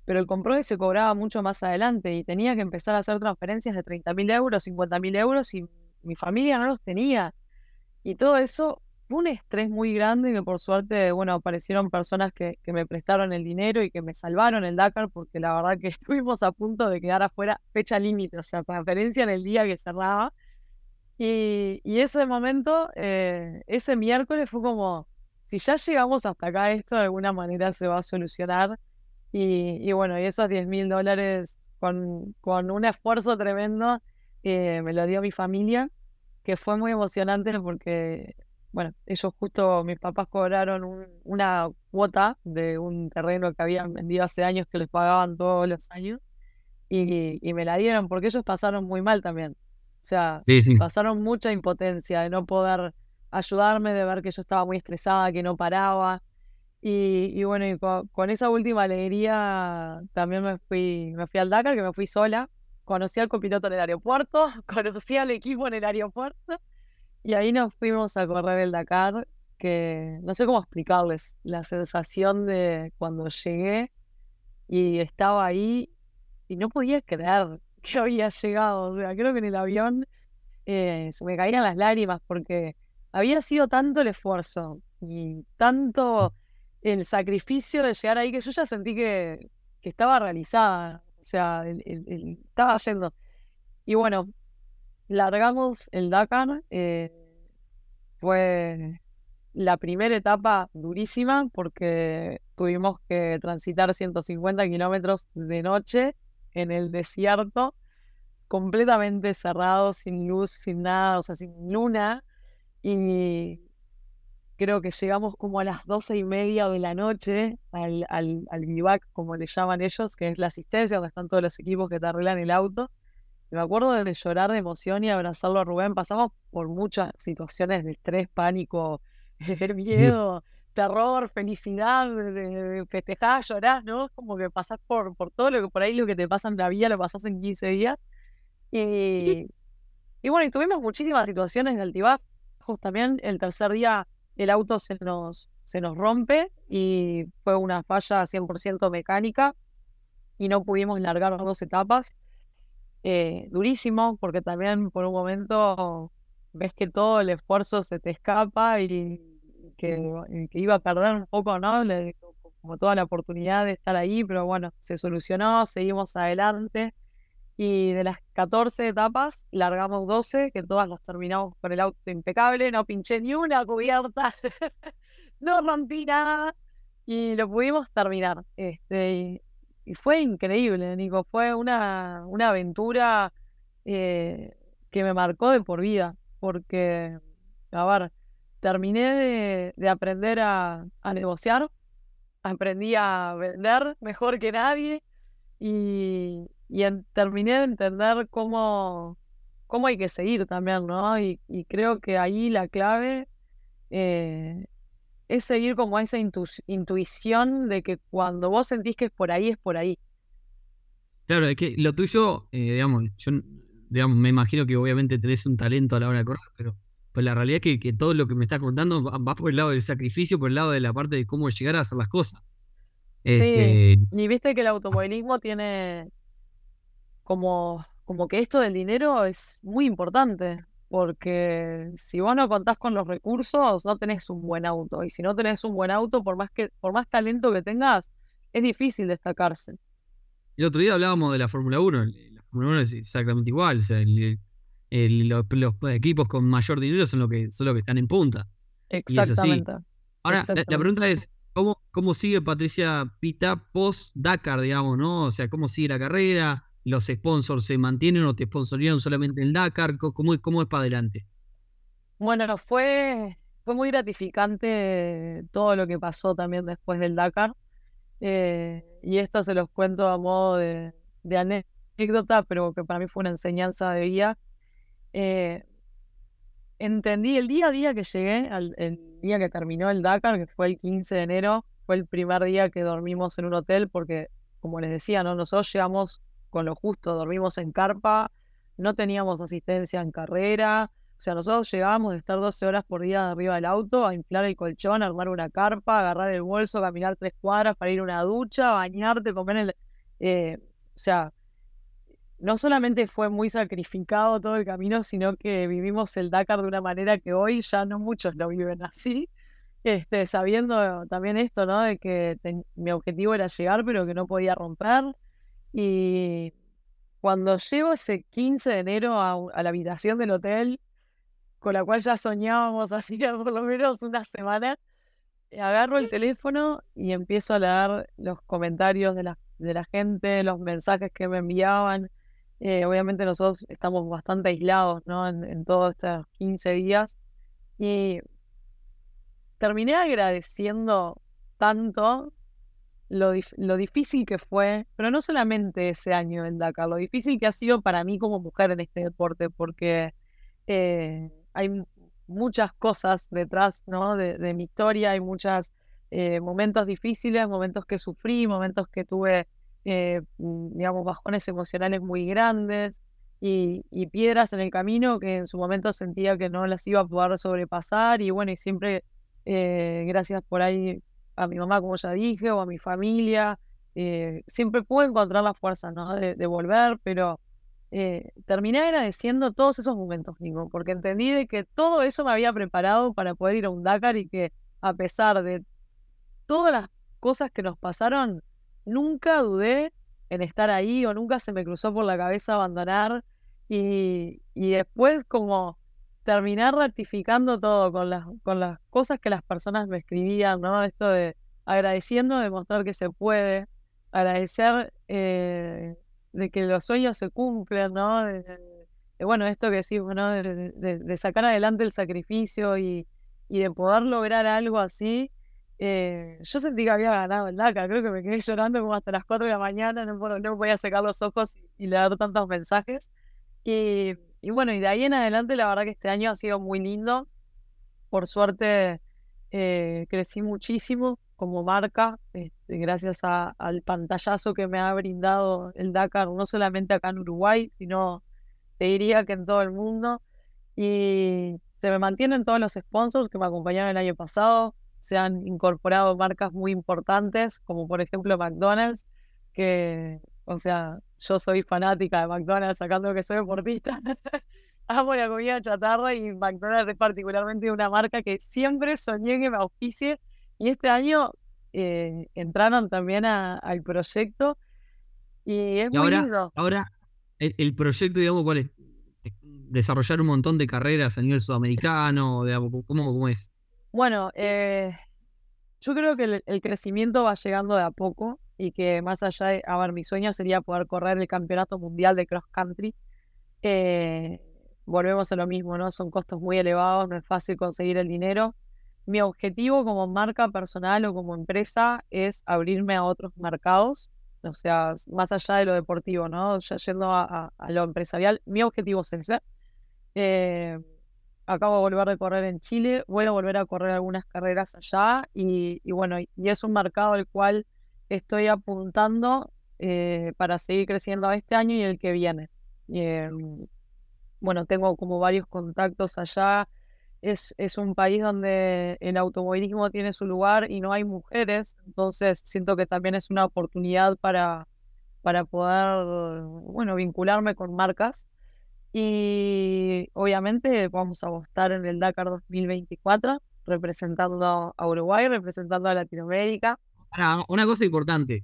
pero el comprode se cobraba mucho más adelante y tenía que empezar a hacer transferencias de 30 mil euros, 50 mil euros y mi familia no los tenía. Y todo eso fue un estrés muy grande y que por suerte, bueno, aparecieron personas que, que, me prestaron el dinero y que me salvaron el Dakar porque la verdad que estuvimos a punto de quedar afuera fecha límite, o sea, transferencia en el día que cerraba. Y, ese momento, eh, ese miércoles fue como, si ya llegamos hasta acá, esto de alguna manera se va a solucionar. Y, y bueno, y esos 10 mil dólares con, con un esfuerzo tremendo eh, me lo dio mi familia que fue muy emocionante porque, bueno, ellos justo, mis papás cobraron una cuota de un terreno que habían vendido hace años que les pagaban todos los años y, me la dieron porque ellos pasaron muy mal también. O sea, pasaron mucha impotencia de no poder ayudarme, de ver que yo estaba muy estresada, que no paraba. Y, bueno, y con, esa última alegría también me fui, me fui al Dakar, que me fui sola, conocí al copiloto en el aeropuerto, conocí al equipo en el aeropuerto y ahí nos fuimos a correr el Dakar, que no sé cómo explicarles la sensación de cuando llegué y estaba ahí y no podía creer que había llegado. O sea, creo que en el avión eh, se me caían las lágrimas porque había sido tanto el esfuerzo y tanto el sacrificio de llegar ahí que yo ya sentí que, que estaba realizada. O sea, estaba yendo. Y bueno, largamos el Dakar. Eh, fue la primera etapa durísima porque tuvimos que transitar 150 kilómetros de noche en el desierto, completamente cerrado, sin luz, sin nada, o sea, sin luna. Y creo que llegamos como a las doce y media de la noche al, al, al vivac, como le llaman ellos, que es la asistencia, donde están todos los equipos que te arreglan el auto. me acuerdo de llorar de emoción y abrazarlo a Rubén. Pasamos por muchas situaciones de estrés, pánico, miedo, terror, felicidad, de festejar, llorar, ¿no? Como que pasás por, por todo lo que por ahí lo que te pasa en la vida lo pasás en 15 días. Y, y bueno, y tuvimos muchísimas situaciones de altibajos también. El tercer día el auto se nos, se nos rompe y fue una falla 100% mecánica y no pudimos largar dos etapas. Eh, durísimo, porque también por un momento ves que todo el esfuerzo se te escapa y que, que iba a perder un poco, ¿no? como toda la oportunidad de estar ahí, pero bueno, se solucionó, seguimos adelante. Y de las 14 etapas, largamos 12, que todas las terminamos con el auto impecable, no pinché ni una cubierta, no rompí nada y lo pudimos terminar. Este, y, fue increíble, Nico, fue una, una aventura eh, que me marcó de por vida, porque, a ver, terminé de, aprender a, negociar, aprendí a vender mejor que nadie y, terminé de entender cómo, cómo hay que seguir también, ¿no? Y, creo que ahí la clave eh, es seguir como esa intuición de que cuando vos sentís que es por ahí, es por ahí. Claro, es que lo tuyo, eh, digamos, yo digamos, me imagino que obviamente tenés un talento a la hora de correr, pero pues la realidad es que, todo lo que me estás contando va, por el lado del sacrificio, por el lado de la parte de cómo llegar a hacer las cosas. Sí, este y viste que el automovilismo tiene como, como que esto del dinero es muy importante, porque si vos no contás con los recursos, no tenés un buen auto, y si no tenés un buen auto, por más, que, por más talento que tengas, es difícil destacarse. El otro día hablábamos de la Fórmula 1, la Fórmula 1 es exactamente igual, o sea, el, los, equipos con mayor dinero son los que, son los que están en punta. Exactamente. Ahora, La, pregunta es, ¿cómo, ¿cómo sigue Patricia Pita post-Dakar, digamos, no? O sea, ¿cómo sigue la carrera? ¿Los sponsors se mantienen o te sponsorearon solamente el Dakar? ¿Cómo, cómo es para adelante? Bueno, fue, fue muy gratificante todo lo que pasó también después del Dakar. Eh, y esto se los cuento a modo de, de anécdota, pero que para mí fue una enseñanza de vida eh, entendí el día a día que llegué, al, el día que terminó el Dakar, que fue el 15 de enero, fue el primer día que dormimos en un hotel, porque, como les decía, ¿no? nosotros llegamos con lo justo, dormimos en carpa, no teníamos asistencia en carrera, o sea, nosotros llegábamos de estar 12 horas por día arriba del auto, a inflar el colchón, armar una carpa, agarrar el bolso, caminar tres cuadras para ir a una ducha, bañarte, comer el... Eh, o sea, no solamente fue muy sacrificado todo el camino, sino que vivimos el Dakar de una manera que hoy ya no muchos lo viven así. Este, sabiendo también esto, ¿no? De que mi objetivo era llegar, pero que no podía romper. Y cuando llego ese 15 de enero a, la habitación del hotel, con la cual ya soñábamos hacía por lo menos una semana, agarro el teléfono y empiezo a leer los comentarios de de la gente, los mensajes que me enviaban eh, obviamente nosotros estamos bastante aislados ¿no? en, todos estos 15 días y terminé agradeciendo tanto lo, lo, difícil que fue, pero no solamente ese año en Dakar, lo difícil que ha sido para mí como mujer en este deporte, porque eh, hay muchas cosas detrás ¿no? de, mi historia, hay muchos eh, momentos difíciles, momentos que sufrí, momentos que tuve eh, mm, digamos, bajones emocionales muy grandes y, piedras en el camino que en su momento sentía que no las iba a poder sobrepasar y bueno, y siempre eh, gracias por ahí a mi mamá, como ya dije, o a mi familia, eh, siempre pude encontrar la fuerza ¿no? de, volver, pero terminé agradeciendo todos esos momentos, Nico, porque entendí de que todo eso me había preparado para poder ir a un Dakar y que a pesar de todas las cosas que nos pasaron, nunca dudé en estar ahí o nunca se me cruzó por la cabeza abandonar y, después como terminar ratificando todo con las, con las cosas que las personas me escribían, ¿no? Esto de agradeciendo, demostrar que se puede, agradecer eh, de que los sueños se cumplen, ¿no? De, bueno, esto que decimos, ¿no? De, sacar adelante el sacrificio y, y de poder lograr algo así eh, yo sentí que había ganado el Dakar, creo que me quedé llorando como hasta las 4 de la mañana, no, no podía sacar los ojos y, leer tantos mensajes. Y, bueno, y de ahí en adelante la verdad que este año ha sido muy lindo. Por suerte eh, crecí muchísimo como marca, este, gracias al pantallazo que me ha brindado el Dakar, no solamente acá en Uruguay, sino te diría que en todo el mundo. Y se me mantienen todos los sponsors que me acompañaron el año pasado se han incorporado marcas muy importantes, como por ejemplo McDonald's, que, o sea, yo soy fanática de McDonald's, sacando que soy deportista, amo la comida chatarra y McDonald's es particularmente una marca que siempre soñé que me auspicie y este año eh, entraron también al proyecto y es muy ahora, lindo. Ahora, el, proyecto, digamos, ¿cuál es? Desarrollar un montón de carreras a nivel sudamericano, ¿cómo, cómo es? Bueno, eh, yo creo que el, crecimiento va llegando de a poco y que más allá de, a ver, mi sueño sería poder correr el campeonato mundial de cross country. Eh, volvemos a lo mismo, ¿no? Son costos muy elevados, no es fácil conseguir el dinero. Mi objetivo como marca personal o como empresa es abrirme a otros mercados, o sea, más allá de lo deportivo, ¿no? Ya yendo a, lo empresarial, mi objetivo es ese. Eh, acabo de volver a correr en Chile, voy a volver a correr algunas carreras allá y, bueno, y es un mercado al cual estoy apuntando eh, para seguir creciendo este año y el que viene. Em, bueno, tengo como varios contactos allá. Es, es un país donde el automovilismo tiene su lugar y no hay mujeres, entonces siento que también es una oportunidad para, para poder, bueno, vincularme con marcas. Y obviamente vamos a estar en el Dakar 2024, representando a Uruguay, representando a Latinoamérica. Ahora, una cosa importante.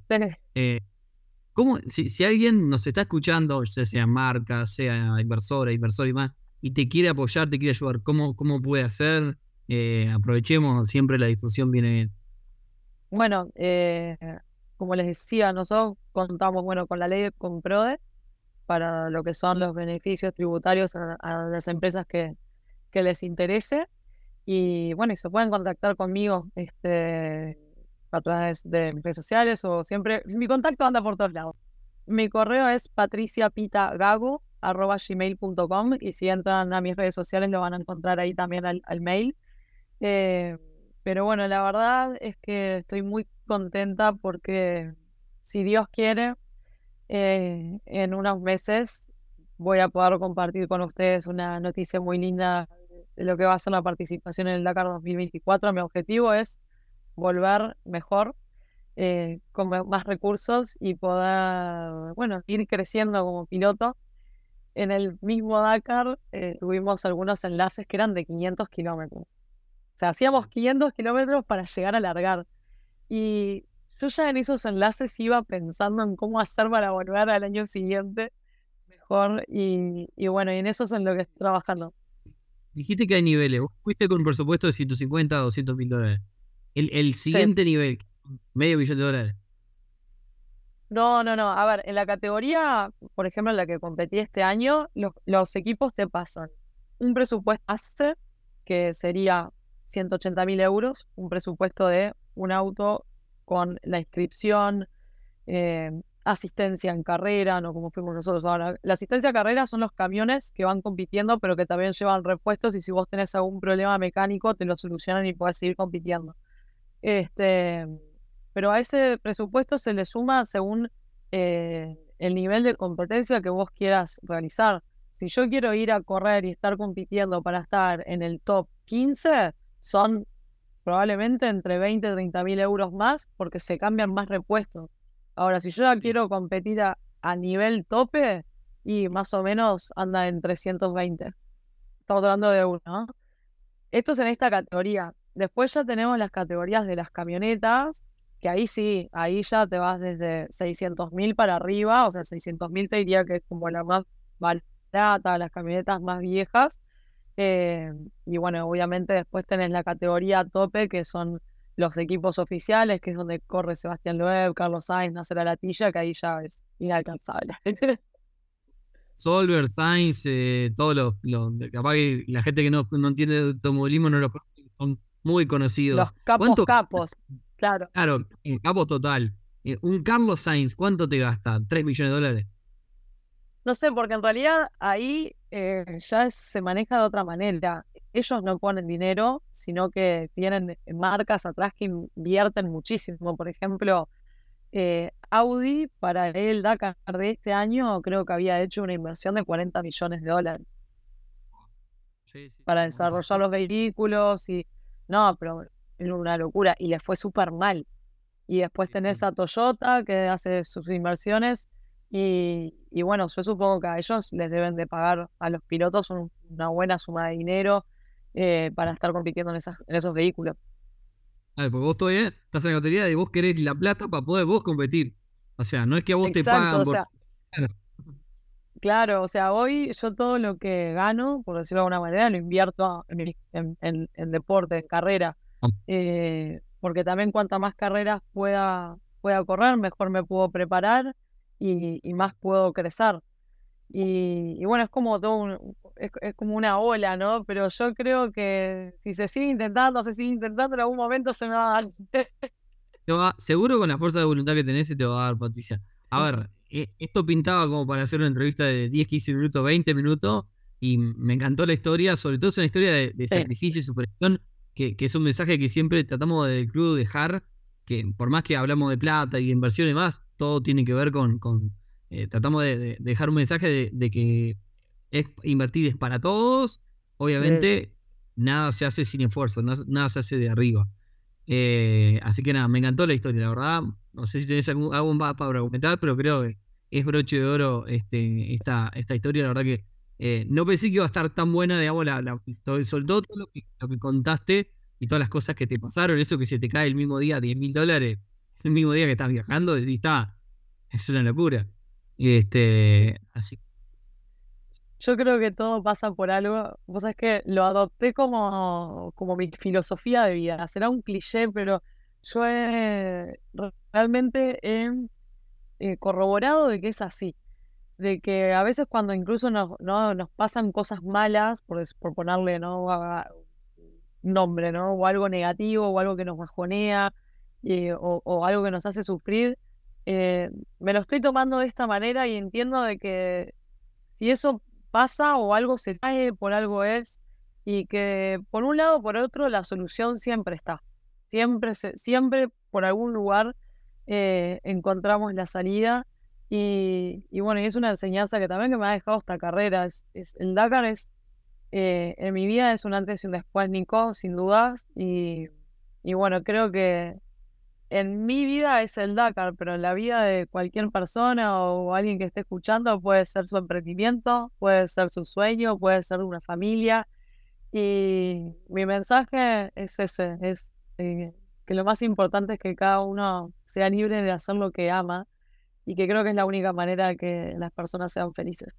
Eh, ¿cómo, si, alguien nos está escuchando, ya sea marca, sea inversora, inversor y más, y te quiere apoyar, te quiere ayudar, ¿cómo, cómo puede hacer? Eh, aprovechemos, siempre la difusión viene bien. Bueno, eh, como les decía, nosotros contamos bueno, con la ley de Comprode, para lo que son los beneficios tributarios a, las empresas que, les interese. Y bueno, y se pueden contactar conmigo este, a través de redes sociales o siempre. Mi contacto anda por todos lados. Mi correo es patriciapitagago.gmail.com y si entran a mis redes sociales lo van a encontrar ahí también al, mail. Eh, pero bueno, la verdad es que estoy muy contenta porque si Dios quiere, eh, en unos meses voy a poder compartir con ustedes una noticia muy linda de lo que va a ser la participación en el Dakar 2024. Mi objetivo es volver mejor, eh, con más recursos y poder, bueno, ir creciendo como piloto. En el mismo Dakar eh, tuvimos algunos enlaces que eran de 500 kilómetros. O sea, hacíamos 500 kilómetros para llegar a largar. Y yo ya en esos enlaces iba pensando en cómo hacer para volver al año siguiente mejor y, bueno, y en eso es en lo que estoy trabajando. Dijiste que hay niveles. Vos fuiste con un presupuesto de 150 a 200 mil dólares. El, siguiente nivel, medio millón de dólares. No, no, no. A ver, en la categoría, por ejemplo, en la que competí este año, los, los equipos te pasan un presupuesto base, que sería 180 mil euros, un presupuesto de un auto con la inscripción, eh, asistencia en carrera, no como fuimos nosotros ahora. La asistencia en carrera son los camiones que van compitiendo, pero que también llevan repuestos y si vos tenés algún problema mecánico, te lo solucionan y puedes seguir compitiendo. Este, pero a ese presupuesto se le suma según eh, el nivel de competencia que vos quieras realizar. Si yo quiero ir a correr y estar compitiendo para estar en el top 15, son probablemente entre 20 y 30 mil euros más porque se cambian más repuestos. Ahora, si yo ya quiero competir a, nivel tope, y más o menos anda en 320. Estamos hablando de uno. Esto es en esta categoría. Después ya tenemos las categorías de las camionetas, que ahí sí, ahí ya te vas desde 600 mil para arriba, o sea, 600 mil te diría que es como la más barata, las camionetas más viejas, eh, y bueno, obviamente después tenés la categoría tope, que son los equipos oficiales, que es donde corre Sebastián Loeb, Carlos Sainz, Nacer Alatilla, que ahí ya es inalcanzable. Solver, Sainz, eh, todos los, Capaz que la gente que no, no entiende de automovilismo no los conoce, son muy conocidos. Los capos capos, claro. Claro, eh, capos total. un Carlos Sainz, ¿cuánto te gasta? ¿3 millones de dólares? No sé, porque en realidad ahí eh, ya se maneja de otra manera. Ellos no ponen dinero, sino que tienen marcas atrás que invierten muchísimo. Por ejemplo, eh, Audi para el Dakar de este año creo que había hecho una inversión de 40 millones de dólares para desarrollar los vehículos y no, pero es una locura y le fue súper mal. Y después tenés a Toyota que hace sus inversiones Y, y, bueno, yo supongo que a ellos les deben de pagar a los pilotos una buena suma de dinero eh, para estar compitiendo en, esas, en esos vehículos. A ver, porque vos todavía estás en la categoría y vos querés la plata para poder vos competir. O sea, no es que a vos te pagan por... Claro, o sea, hoy yo todo lo que gano, por decirlo de alguna manera, lo invierto en, en, deporte, en carrera. Ah. Eh, porque también cuanta más carreras pueda, pueda correr, mejor me puedo preparar y, más puedo crecer. Y, bueno, es como todo es, como una ola, ¿no? Pero yo creo que si se sigue intentando, se sigue intentando, en algún momento se me va a dar. seguro con la fuerza de voluntad que tenés se te va a dar, Patricia. A ver, eh, esto pintaba como para hacer una entrevista de 10, 15 minutos, 20 minutos, y me encantó la historia, sobre todo es una historia de, sacrificio y superación, que, es un mensaje que siempre tratamos del club dejar, que por más que hablamos de plata y de inversión y más, todo tiene que ver con, eh, tratamos de, dejar un mensaje de, que es, invertir es para todos, obviamente nada se hace sin esfuerzo, nada, se hace de arriba. Eh, así que nada, me encantó la historia, la verdad, no sé si tenés algún, algo más para comentar, pero creo que es broche de oro este, esta, esta historia. La verdad que eh, no pensé que iba a estar tan buena, digamos, la, la, sobre todo lo que, lo que contaste y todas las cosas que te pasaron, eso que se te cae el mismo día 10 mil dólares, el mismo día que estás viajando, decís, está, es una locura. Este, así. Yo creo que todo pasa por algo. Vos sabés que lo adopté como, como mi filosofía de vida. Será un cliché, pero yo he, realmente he eh, corroborado de que es así. De que a veces cuando incluso nos, no, nos pasan cosas malas, por, por ponerle ¿no? nombre, ¿no? O algo negativo, o algo que nos bajonea, eh, o, algo que nos hace sufrir, eh, me lo estoy tomando de esta manera y entiendo de que si eso pasa o algo se cae, por algo es, y que por un lado o por otro la solución siempre está. Siempre, siempre por algún lugar eh, encontramos la salida. Y, bueno, y es una enseñanza que también que me ha dejado esta carrera. Es, el Dakar es, en mi vida es un antes y un después, Nico, sin dudas. Y, y bueno, creo que en mi vida es el Dakar, pero en la vida de cualquier persona o alguien que esté escuchando puede ser su emprendimiento, puede ser su sueño, puede ser una familia. Y mi mensaje es ese, es eh, que lo más importante es que cada uno sea libre de hacer lo que ama y que creo que es la única manera que las personas sean felices.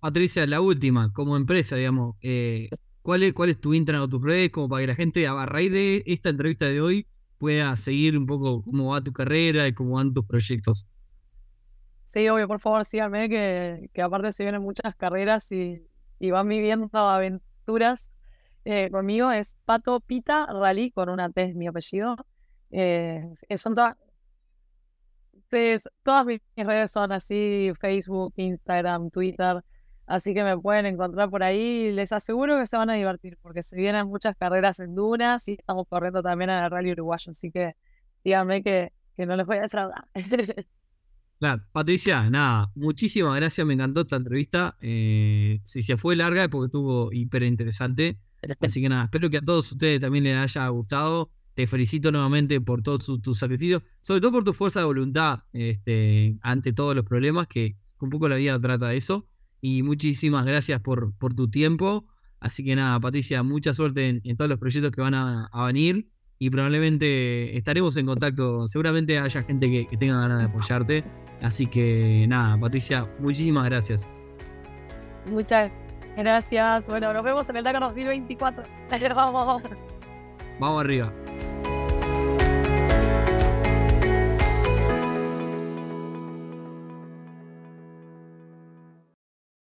Patricia, la última, como empresa, digamos, eh, ¿cuál, es, ¿cuál es tu Instagram o tus redes como para que la gente a raíz de esta entrevista de hoy pueda seguir un poco cómo va tu carrera y cómo van tus proyectos? Sí, obvio, por favor, síganme, que, que aparte se vienen muchas carreras y, y van viviendo aventuras eh, conmigo es Pato Pita Rally, con una T es mi apellido. Eh, son todas, todas mis redes son así, Facebook, Instagram, Twitter, así que me pueden encontrar por ahí. Les aseguro que se van a divertir porque se vienen muchas carreras en dunas y estamos corriendo también en el Rally Uruguayo, así que síganme que, que no les voy a defraudar. Claro, Patricia, nada, muchísimas gracias, me encantó esta entrevista. Eh, si se fue larga porque estuvo hiper interesante. Así que nada, espero que a todos ustedes también les haya gustado. Te felicito nuevamente por todos tus sacrificios, sobre todo por tu fuerza de voluntad este, ante todos los problemas, que un poco la vida trata de eso. Y muchísimas gracias por, por tu tiempo. Así que nada, Patricia, mucha suerte en, todos los proyectos que van a, venir. Y probablemente estaremos en contacto. Seguramente haya gente que, que tenga ganas de apoyarte. Así que nada, Patricia, muchísimas gracias. Muchas Gracias. Bueno, nos vemos en el Dakar 2024. Vamos. Vamos arriba.